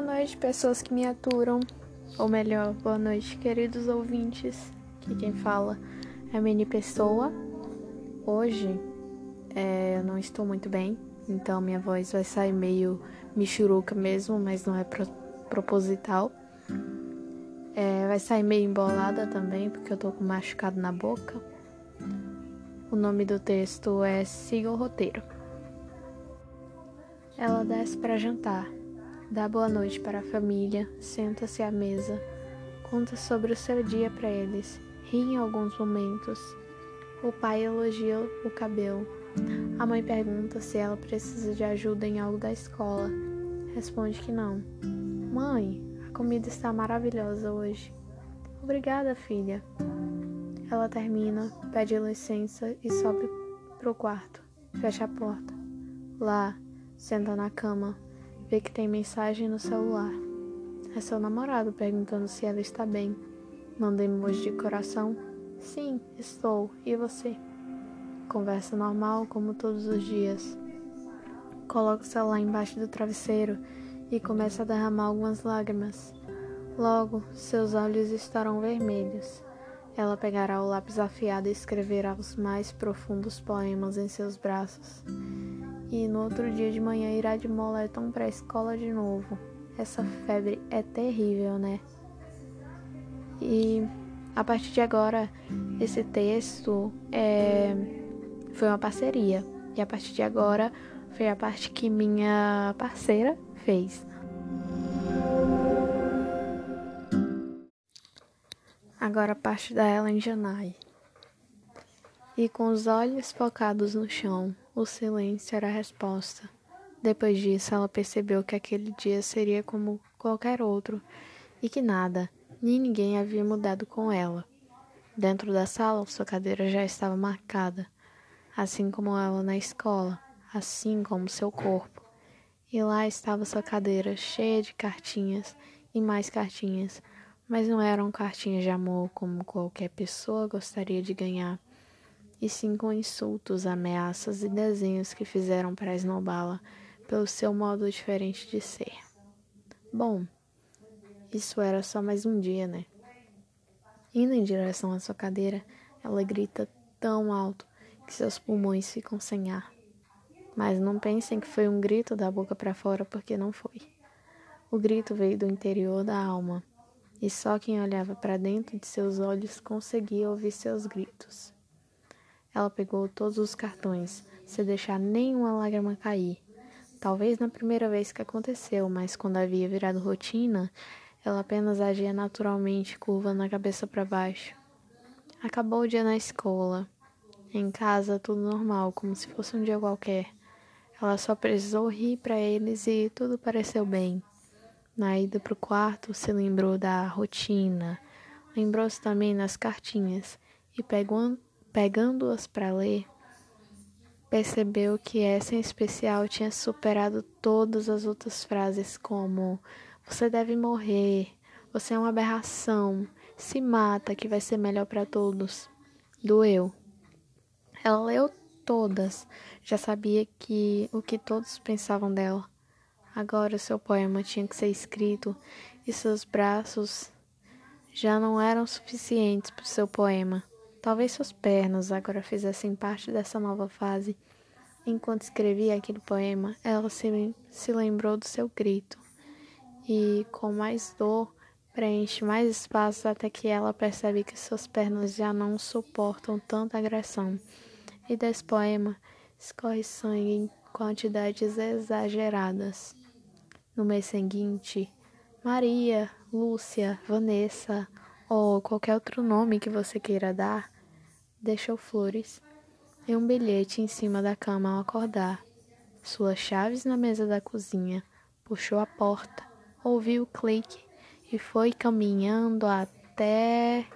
Boa noite, pessoas que me aturam. Ou melhor, boa noite, queridos ouvintes. Que quem fala é a Mini Pessoa. Hoje é, eu não estou muito bem, então minha voz vai sair meio michuruca mesmo, mas não é pro, proposital. É, vai sair meio embolada também, porque eu tô com machucado na boca. O nome do texto é Siga o Roteiro. Ela desce para jantar Dá boa noite para a família, senta-se à mesa, conta sobre o seu dia para eles, ri em alguns momentos. O pai elogia o cabelo. A mãe pergunta se ela precisa de ajuda em algo da escola. Responde que não. Mãe, a comida está maravilhosa hoje. Obrigada, filha. Ela termina, pede licença e sobe pro quarto. Fecha a porta. Lá, senta na cama, vê que tem mensagem no celular. É seu namorado perguntando se ela está bem. Manda emoji de coração. Sim, estou. E você? Conversa normal, como todos os dias. Coloca o celular embaixo do travesseiro e começa a derramar algumas lágrimas. Logo, seus olhos estarão vermelhos. Ela pegará o lápis afiado e escreverá os mais profundos poemas em seus braços e no outro dia de manhã irá de moletom para a escola de novo. Essa febre é terrível, né? E a partir de agora, esse texto é, foi uma parceria. E a partir de agora, foi a parte que minha parceira fez. Agora a parte da Ellen Janai. E com os olhos focados no chão, o silêncio era a resposta. Depois disso, ela percebeu que aquele dia seria como qualquer outro e que nada, nem ninguém havia mudado com ela. Dentro da sala, sua cadeira já estava marcada, assim como ela na escola, assim como seu corpo. E lá estava sua cadeira cheia de cartinhas e mais cartinhas, mas não eram cartinhas de amor como qualquer pessoa gostaria de ganhar e sim com insultos, ameaças e desenhos que fizeram para esnobá-la pelo seu modo diferente de ser. Bom, isso era só mais um dia, né? Indo em direção à sua cadeira, ela grita tão alto que seus pulmões ficam sem ar. Mas não pensem que foi um grito da boca para fora, porque não foi. O grito veio do interior da alma, e só quem olhava para dentro de seus olhos conseguia ouvir seus gritos. Ela pegou todos os cartões, sem deixar nenhuma lágrima cair. Talvez na primeira vez que aconteceu, mas quando havia virado rotina, ela apenas agia naturalmente, curvando a cabeça para baixo. Acabou o dia na escola. Em casa, tudo normal, como se fosse um dia qualquer. Ela só precisou rir para eles e tudo pareceu bem. Na ida para o quarto, se lembrou da rotina. Lembrou-se também das cartinhas e pegou Pegando-as para ler, percebeu que essa em especial tinha superado todas as outras frases, como você deve morrer, você é uma aberração, se mata que vai ser melhor para todos. Doeu. Ela leu todas, já sabia que o que todos pensavam dela. Agora seu poema tinha que ser escrito e seus braços já não eram suficientes para o seu poema. Talvez suas pernas agora fizessem parte dessa nova fase. Enquanto escrevia aquele poema, ela se, se lembrou do seu grito e, com mais dor, preenche mais espaço até que ela percebe que suas pernas já não suportam tanta agressão. E desse poema escorre sangue em quantidades exageradas. No mês seguinte, Maria, Lúcia, Vanessa ou qualquer outro nome que você queira dar deixou flores e um bilhete em cima da cama ao acordar. Suas chaves na mesa da cozinha. Puxou a porta, ouviu o clique e foi caminhando até